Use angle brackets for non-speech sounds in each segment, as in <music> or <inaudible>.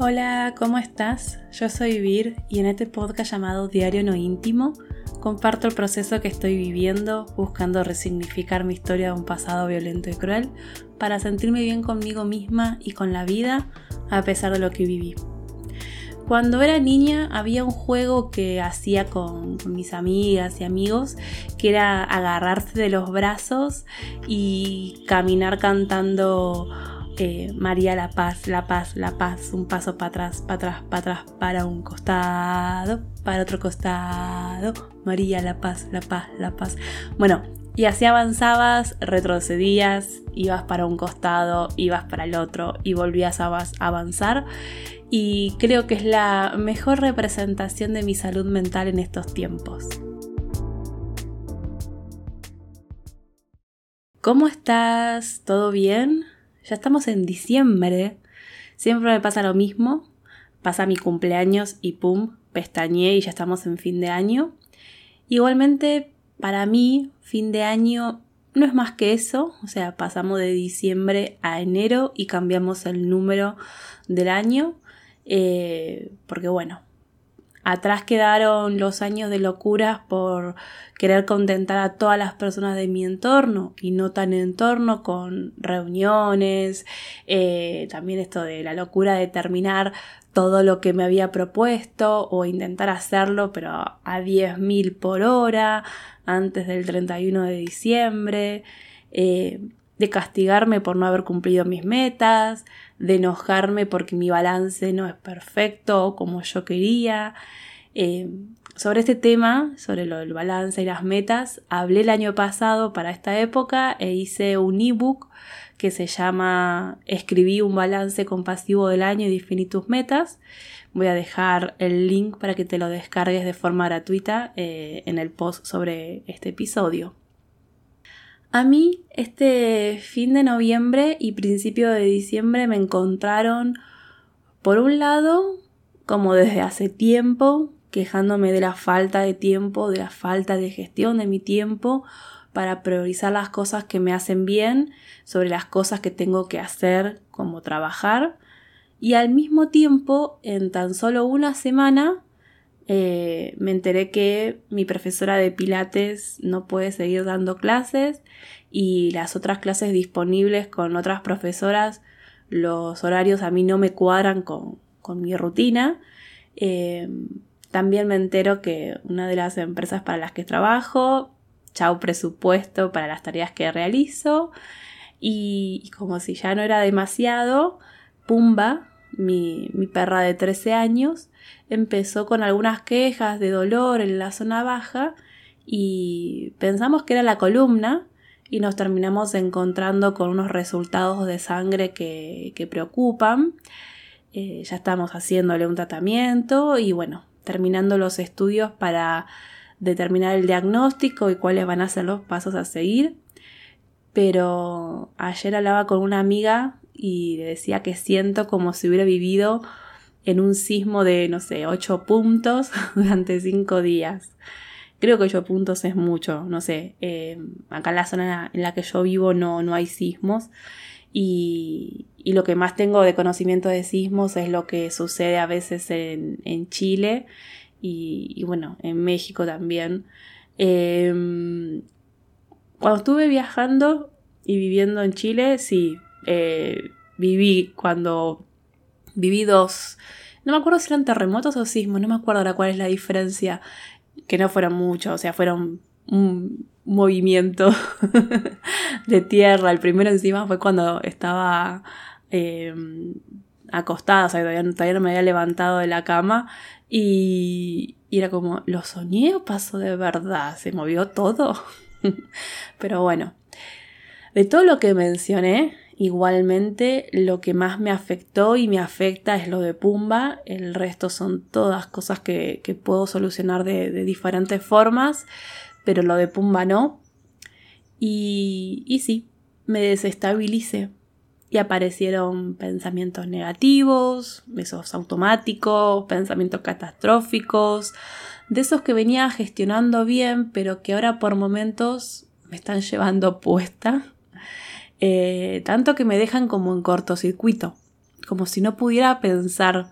Hola, ¿cómo estás? Yo soy Vir y en este podcast llamado Diario No Íntimo comparto el proceso que estoy viviendo buscando resignificar mi historia de un pasado violento y cruel para sentirme bien conmigo misma y con la vida a pesar de lo que viví. Cuando era niña había un juego que hacía con, mis amigas y amigos que era agarrarse de los brazos y caminar cantando eh, María la paz, la paz, la paz, un paso para atrás, para atrás, para atrás, para un costado, para otro costado, María la paz, la paz, la paz. Bueno, y así avanzabas, retrocedías, ibas para un costado, ibas para el otro y volvías a avanzar. Y creo que es la mejor representación de mi salud mental en estos tiempos. ¿Cómo estás? ¿Todo bien? Ya estamos en diciembre. Siempre me pasa lo mismo. Pasa mi cumpleaños y pum, pestañé y ya estamos en fin de año. Igualmente para mí, fin de año no es más que eso, o sea, pasamos de diciembre a enero y cambiamos el número del año, eh, porque bueno, atrás quedaron los años de locuras por querer contentar a todas las personas de mi entorno y no tan entorno con reuniones, eh, también esto de la locura de terminar todo lo que me había propuesto o intentar hacerlo pero a 10.000 por hora antes del 31 de diciembre, eh, de castigarme por no haber cumplido mis metas, de enojarme porque mi balance no es perfecto como yo quería. Eh, sobre este tema, sobre lo del balance y las metas, hablé el año pasado para esta época e hice un ebook que se llama Escribí un balance compasivo del año y definí tus metas. Voy a dejar el link para que te lo descargues de forma gratuita eh, en el post sobre este episodio. A mí este fin de noviembre y principio de diciembre me encontraron, por un lado, como desde hace tiempo, quejándome de la falta de tiempo, de la falta de gestión de mi tiempo, para priorizar las cosas que me hacen bien sobre las cosas que tengo que hacer como trabajar. Y al mismo tiempo en tan solo una semana eh, me enteré que mi profesora de pilates no puede seguir dando clases y las otras clases disponibles con otras profesoras los horarios a mí no me cuadran con, mi rutina. Eh, también me entero que una de las empresas para las que trabajo chau presupuesto para las tareas que realizo. Y, como si ya no era demasiado, Pumba, mi, perra de 13 años, empezó con algunas quejas de dolor en la zona baja y pensamos que era la columna y nos terminamos encontrando con unos resultados de sangre que, que preocupan. Eh, ya estamos haciéndole un tratamiento y bueno, terminando los estudios para determinar el diagnóstico y cuáles van a ser los pasos a seguir. Pero ayer hablaba con una amiga y le decía que siento como si hubiera vivido en un sismo de, no sé, 8 puntos <laughs> durante 5 días. Creo que 8 puntos es mucho, no sé. Eh, acá en la zona en la que yo vivo no, no hay sismos. Y, y, lo que más tengo de conocimiento de sismos es lo que sucede a veces en, en Chile y, bueno, en México también. Em, cuando estuve viajando y viviendo en Chile, sí, eh, viví cuando viví dos, no me acuerdo si eran terremotos o sismos, no me acuerdo ahora cuál es la diferencia, que no fueron muchos, o sea, fueron un movimiento <laughs> de tierra. El primero encima fue cuando estaba em, acostada, o sea, todavía, no me había levantado de la cama y, era como, ¿lo soñé o pasó de verdad? ¿Se movió todo? <laughs> Pero bueno, de todo lo que mencioné, igualmente lo que más me afectó y me afecta es lo de Pumba, el resto son todas cosas que, puedo solucionar de, diferentes formas, pero lo de Pumba no. Y, y sí, me desestabilicé. Y aparecieron pensamientos negativos, esos automáticos, pensamientos catastróficos, de esos que venía gestionando bien, pero que ahora por momentos me están <laughs> llevando puesta, eh, tanto que me dejan como en cortocircuito, como si no pudiera pensar.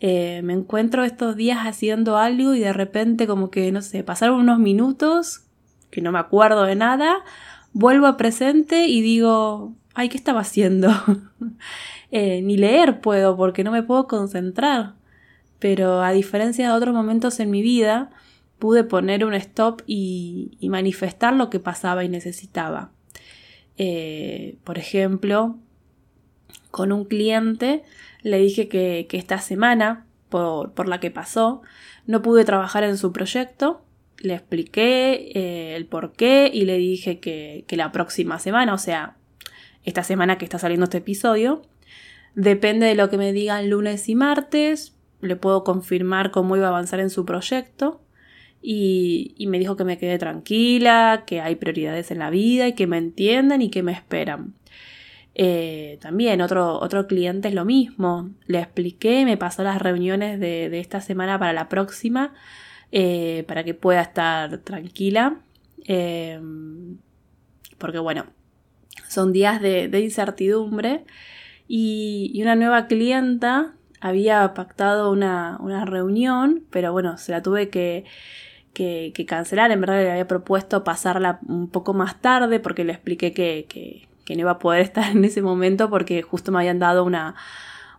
Eh, me encuentro estos días haciendo algo y de repente como que, no sé, pasaron unos minutos que no me acuerdo de nada, vuelvo a presente y digo, ay, ¿qué estaba haciendo? <laughs> Eh, ni leer puedo porque no me puedo concentrar. Pero a diferencia de otros momentos en mi vida, pude poner un stop y, manifestar lo que pasaba y necesitaba. Eh, por ejemplo, con un cliente le dije que, esta semana, por, la que pasó, no pude trabajar en su proyecto. Le expliqué eh, el por qué y le dije que, que la próxima semana, o sea, esta semana que está saliendo este episodio. Depende de lo que me digan lunes y martes, le puedo confirmar cómo iba a avanzar en su proyecto. Y, me dijo que me quede tranquila, que hay prioridades en la vida y que me entienden y que me esperan. Eh, también otro, otro cliente es lo mismo. Le expliqué, me pasó las reuniones de, esta semana para la próxima, eh, para que pueda estar tranquila. Eh, porque bueno, son días de, incertidumbre y, una nueva clienta había pactado una, reunión, pero bueno, se la tuve que, cancelar. En verdad le había propuesto pasarla un poco más tarde porque le expliqué que, no iba a poder <laughs> estar en ese momento porque justo me habían dado una,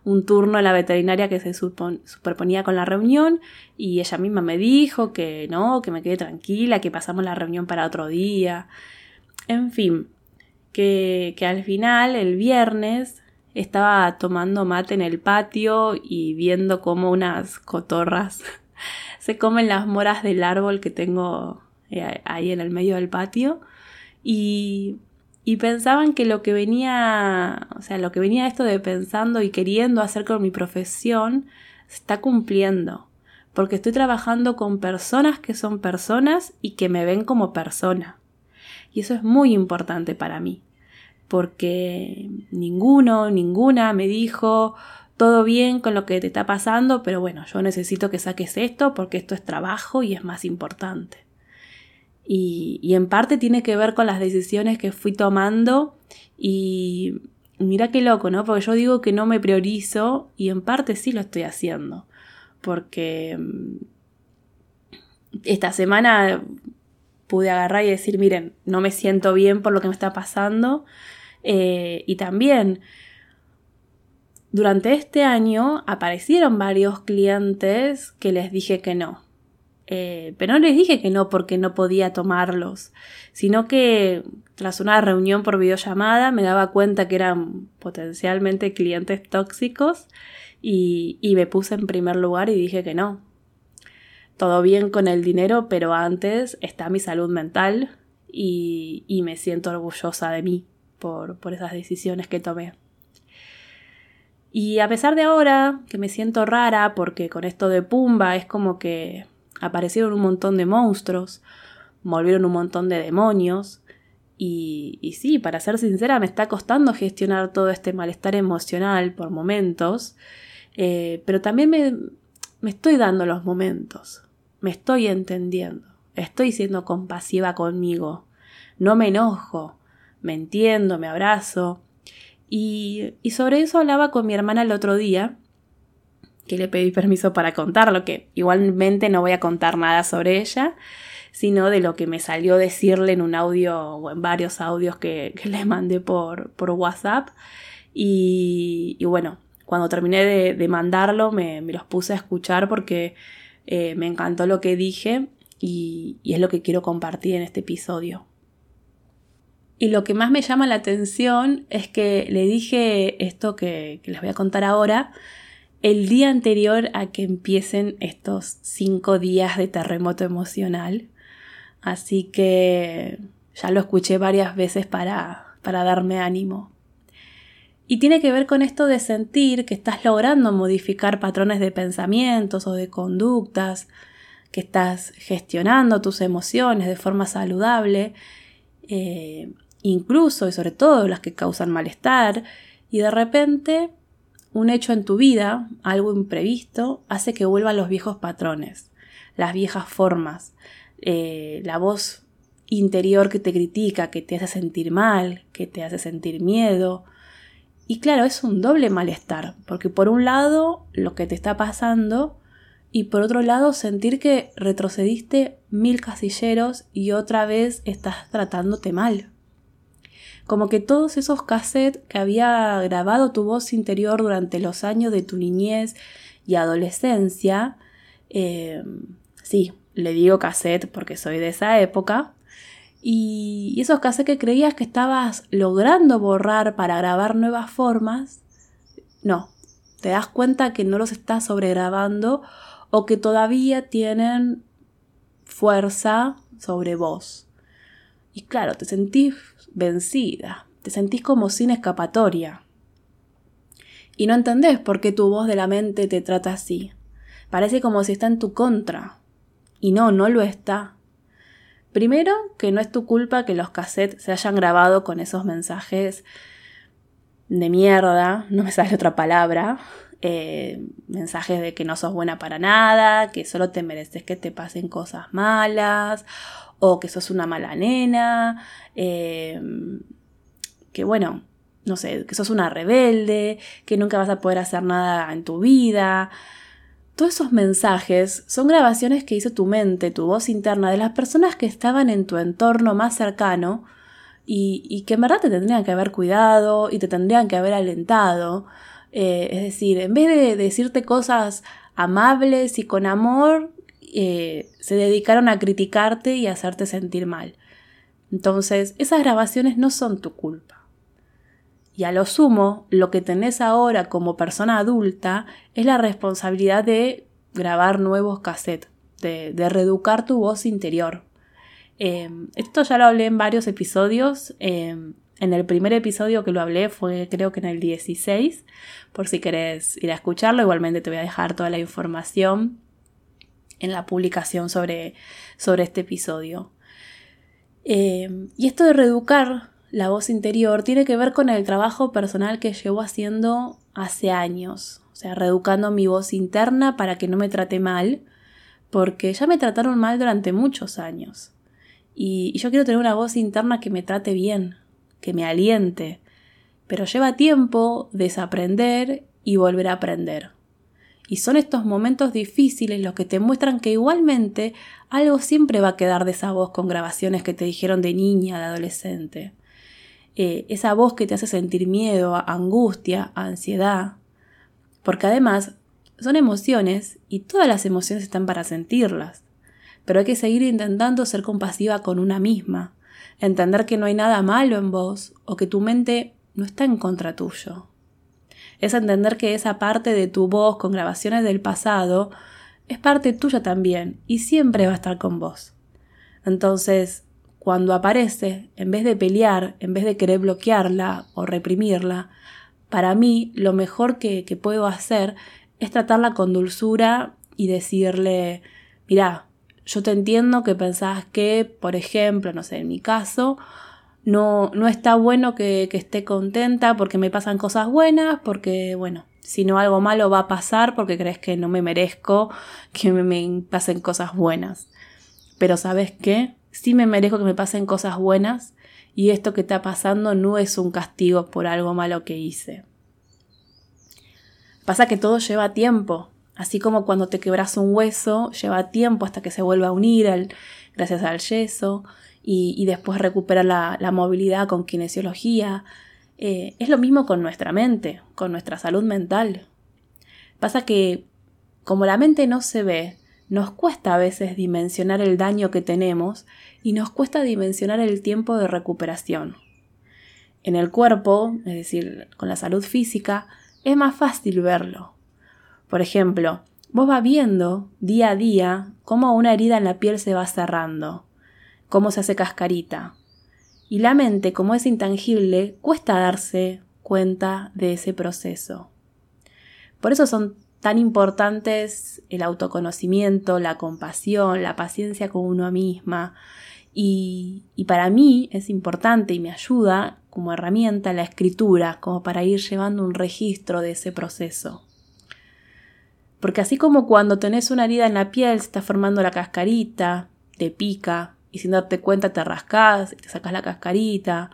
un turno en la veterinaria que se superponía con la reunión y ella misma me dijo que no, que me quede tranquila, que pasamos la reunión para otro día. En fin, que, al final, el viernes, estaba tomando mate en el patio y viendo cómo unas cotorras <laughs> se comen las moras del árbol que tengo eh, ahí en el medio del patio. Y, pensaban que lo que venía, o sea, lo que venía esto de pensando y queriendo hacer con mi profesión se está cumpliendo, porque estoy trabajando con personas que son personas y que me ven como persona. Y eso es muy importante para mí. Porque ninguno, ninguna me dijo todo bien con lo que te está pasando, pero bueno, yo necesito que saques esto porque esto es trabajo y es más importante. Y, en parte tiene que ver con las decisiones que fui tomando y mira qué loco, ¿no? Porque yo digo que no me priorizo y en parte sí lo estoy haciendo. Porque mm, esta semana pude agarrar y decir, miren, no me siento bien por lo que me está pasando, eh, y también durante este año aparecieron varios clientes que les dije que no. Eh, pero no les dije que no porque no podía tomarlos, sino que tras una reunión por videollamada me daba cuenta que eran potencialmente clientes tóxicos y, me puse en primer lugar y dije que no. Todo bien con el dinero, pero antes está mi salud mental y me siento orgullosa de mí por, esas decisiones que tomé. Y a pesar de ahora que me siento rara porque con esto de Pumba es como que aparecieron un montón de monstruos, volvieron un montón de demonios. Y, y, sí, para ser sincera, me está costando gestionar todo este malestar emocional por momentos, eh, pero también me, me estoy dando los momentos, me estoy entendiendo, estoy siendo compasiva conmigo, no me enojo, me entiendo, me abrazo. Y, sobre eso hablaba con mi hermana el otro día, que le pedí permiso para contarlo, que igualmente no voy a contar nada sobre ella, sino de lo que me salió decirle en un audio o en varios audios que, le mandé por, por WhatsApp. Y, y, bueno, cuando terminé de, mandarlo me, los puse a escuchar porque eh, me encantó lo que dije y es lo que quiero compartir en este episodio. Y lo que más me llama la atención es que le dije esto que, les voy a contar ahora el día anterior a que empiecen estos cinco días de terremoto emocional. Así que ya lo escuché varias veces para, para darme ánimo. Y tiene que ver con esto de sentir que estás logrando modificar patrones de pensamientos o de conductas, que estás gestionando tus emociones de forma saludable. Eh, incluso y sobre todo las que causan malestar, y de repente un hecho en tu vida, algo imprevisto, hace que vuelvan los viejos patrones, las viejas formas, eh, la voz interior que te critica, que te hace sentir mal, que te hace sentir miedo, Y claro, es un doble malestar, porque por un lado lo que te está pasando y por otro lado sentir que retrocediste mil casilleros y otra vez estás tratándote mal. Como que todos esos cassettes que había grabado tu voz interior durante los años de tu niñez y adolescencia, eh, sí, le digo cassette porque soy de esa época, y esos cassettes que creías que estabas logrando borrar para grabar nuevas formas, no, te das cuenta que no los estás sobregrabando o que todavía tienen fuerza sobre vos. Y claro, te sentís vencida, te sentís como sin escapatoria. Y no entendés por qué tu voz de la mente te trata así. Parece como si está en tu contra. Y no, no lo está. Primero, que no es tu culpa que los cassettes se hayan grabado con esos mensajes de mierda, no me sale otra palabra, eh, mensajes de que no sos buena para nada, que solo te mereces que te pasen cosas malas, o que sos una mala nena, eh, que bueno, no sé, que sos una rebelde, que nunca vas a poder hacer nada en tu vida, todos esos mensajes son grabaciones que hizo tu mente, tu voz interna, de las personas que estaban en tu entorno más cercano y, que en verdad te tendrían que haber cuidado y te tendrían que haber alentado. Eh, es decir, en vez de decirte cosas amables y con amor, eh, se dedicaron a criticarte y a hacerte sentir mal. Entonces, esas grabaciones no son tu culpa. Y a lo sumo, lo que tenés ahora como persona adulta es la responsabilidad de grabar nuevos cassettes, de, reeducar tu voz interior. Em, esto ya lo hablé en varios episodios. Em, en el primer episodio que lo hablé fue creo que en el 16, por si querés ir a escucharlo. Igualmente te voy a dejar toda la información en la publicación sobre, sobre este episodio. Em, y esto de reeducar la voz interior tiene que ver con el trabajo personal que llevo haciendo hace años. O sea, reeducando mi voz interna para que no me trate mal, porque ya me trataron mal durante muchos años. Y, yo quiero tener una voz interna que me trate bien, que me aliente. Pero lleva tiempo desaprender y volver a aprender. Y son estos momentos difíciles los que te muestran que igualmente algo siempre va a quedar de esa voz con grabaciones que te dijeron de niña, de adolescente. Eh, esa voz que te hace sentir miedo, angustia, ansiedad. Porque además son emociones y todas las emociones están para sentirlas. Pero hay que seguir intentando ser compasiva con una misma, entender que no hay nada malo en vos o que tu mente no está en contra tuyo. Es entender que esa parte de tu voz con grabaciones del pasado es parte tuya también y siempre va a estar con vos. Entonces, cuando aparece, en vez de pelear, en vez de querer bloquearla o reprimirla, para mí lo mejor que, puedo hacer es tratarla con dulzura y decirle, mira, yo te entiendo que pensás que, por ejemplo, no sé, en mi caso, no, no está bueno que, esté contenta porque me pasan cosas buenas, porque, bueno, si no algo malo va a pasar porque crees que no me merezco que me, me pasen cosas buenas. Pero sabes qué? sí me merezco que me pasen cosas buenas y esto que está pasando no es un castigo por algo malo que hice. Pasa que todo lleva tiempo, así como cuando te quebras un hueso, lleva tiempo hasta que se vuelva a unir gracias al yeso y, después recupera la, movilidad con kinesiología. Eh, es lo mismo con nuestra mente, con nuestra salud mental. Pasa que como la mente no se ve, nos cuesta a veces dimensionar el daño que tenemos y nos cuesta dimensionar el tiempo de recuperación. En el cuerpo, es decir, con la salud física, es más fácil verlo. Por ejemplo, vos vas viendo día a día cómo una herida en la piel se va cerrando, cómo se hace cascarita. Y la mente, como es intangible, cuesta darse cuenta de ese proceso. Por eso son tan importantes el autoconocimiento, la compasión, la paciencia con uno misma. Y, para mí es importante y me ayuda como herramienta la escritura, como para ir llevando un registro de ese proceso. Porque así como cuando tenés una herida en la piel, se está formando la cascarita, te pica, y sin darte cuenta te rascas, te sacas la cascarita,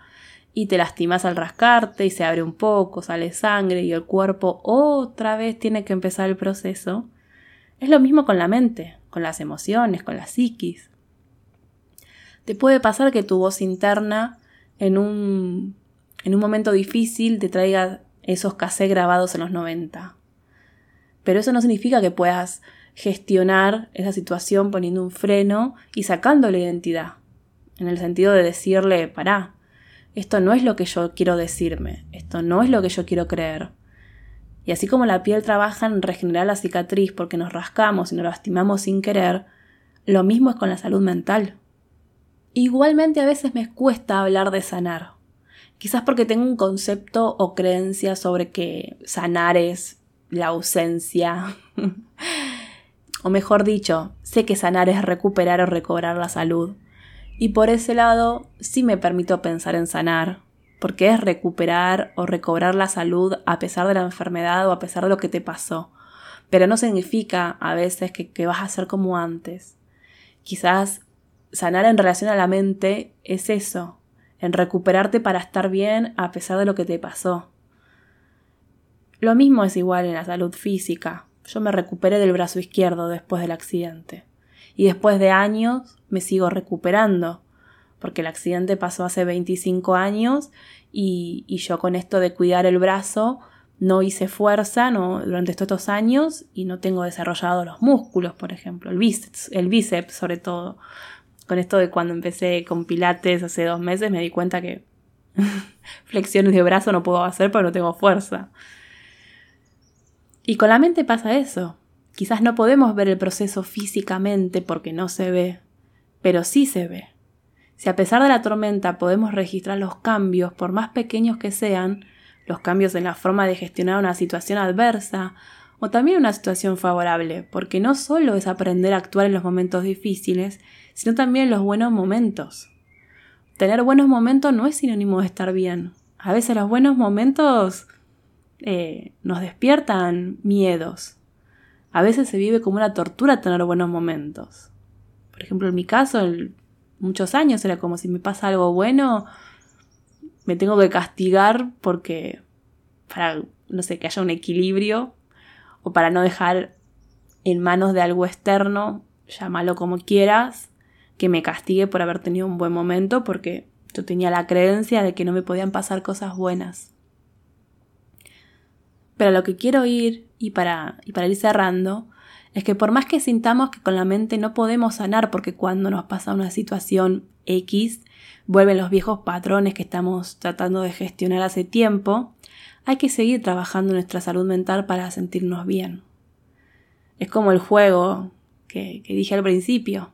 y te lastimas al rascarte y se abre un poco, sale sangre y el cuerpo otra vez tiene que empezar el proceso, es lo mismo con la mente, con las emociones, con la psiquis. Te puede pasar que tu voz interna en un, en un momento difícil te traiga esos cassettes grabados en los 90. Pero eso no significa que puedas gestionar esa situación poniendo un freno y sacando la identidad. En el sentido de decirle, pará, esto no es lo que yo quiero decirme, esto no es lo que yo quiero creer. Y así como la piel trabaja en regenerar la cicatriz porque nos rascamos y nos lastimamos sin querer, lo mismo es con la salud mental. Igualmente a veces me cuesta hablar de sanar. Quizás porque tengo un concepto o creencia sobre que sanar es la ausencia. <laughs> o mejor dicho, sé que sanar es recuperar o recobrar la salud. Y por ese lado sí me permito pensar en sanar, porque es recuperar o recobrar la salud a pesar de la enfermedad o a pesar de lo que te pasó. Pero no significa a veces que, vas a ser como antes. Quizás sanar en relación a la mente es eso, en recuperarte para estar bien a pesar de lo que te pasó. Lo mismo es igual en la salud física. Yo me recuperé del brazo izquierdo después del accidente. Y después de años me sigo recuperando, porque el accidente pasó hace 25 años y, y yo con esto de cuidar el brazo no hice fuerza no, durante estos años y no tengo desarrollado los músculos, por ejemplo, el bíceps, el bíceps sobre todo. Con esto de cuando empecé con pilates hace dos meses me di cuenta que <laughs> flexiones de brazo no puedo hacer porque no tengo fuerza. Y con la mente pasa eso. Quizás no podemos ver el proceso físicamente porque no se ve, pero sí se ve. Si a pesar de la tormenta podemos registrar los cambios, por más pequeños que sean, los cambios en la forma de gestionar una situación adversa o también una situación favorable, porque no solo es aprender a actuar en los momentos difíciles, sino también en los buenos momentos. Tener buenos momentos no es sinónimo de estar bien. A veces los buenos momentos eh, nos despiertan miedos. A veces se vive como una tortura tener buenos momentos. Por ejemplo, en mi caso, muchos años era como si me pasa algo bueno, me tengo que castigar porque para, no sé, que haya un equilibrio o para no dejar en manos de algo externo, llámalo como quieras, que me castigue por haber tenido un buen momento porque yo tenía la creencia de que no me podían pasar cosas buenas. Pero lo que quiero ir, y para, ir cerrando, es que por más que sintamos que con la mente no podemos sanar porque cuando nos pasa una situación X, vuelven los viejos patrones que estamos tratando de gestionar hace tiempo, hay que seguir trabajando nuestra salud mental para sentirnos bien. Es como el juego que, que dije al principio.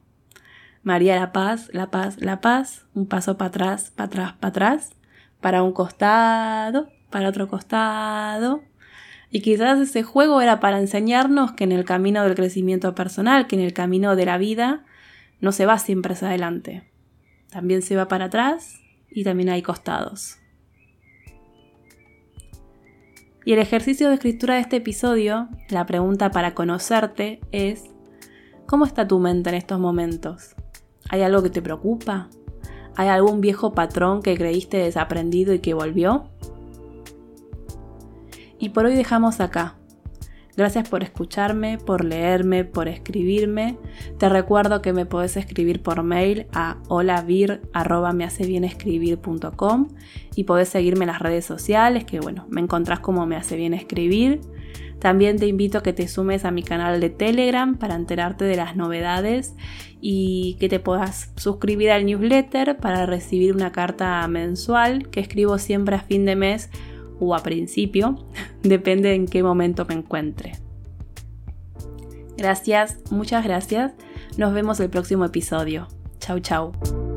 María la paz, la paz, la paz, un paso para atrás, para atrás, para atrás, para un costado, para otro costado, y quizás ese juego era para enseñarnos que en el camino del crecimiento personal, que en el camino de la vida, no se va siempre hacia adelante. También se va para atrás y también hay costados. Y el ejercicio de escritura de este episodio, la pregunta para conocerte es, ¿cómo está tu mente en estos momentos? ¿Hay algo que te preocupa? ¿Hay algún viejo patrón que creíste desaprendido y que volvió? Y por hoy dejamos acá. Gracias por escucharme, por leerme, por escribirme. Te recuerdo que me podés escribir por mail a holavir.mehacebienescribir.com y podés seguirme en las redes sociales, que bueno, me encontrás como me hace bien escribir. También te invito a que te sumes a mi canal de Telegram para enterarte de las novedades y que te puedas suscribir al newsletter para recibir una carta mensual que escribo siempre a fin de mes o a principio, <laughs> depende en qué momento me encuentre. Gracias, muchas gracias. Nos vemos el próximo episodio. Chau, chau.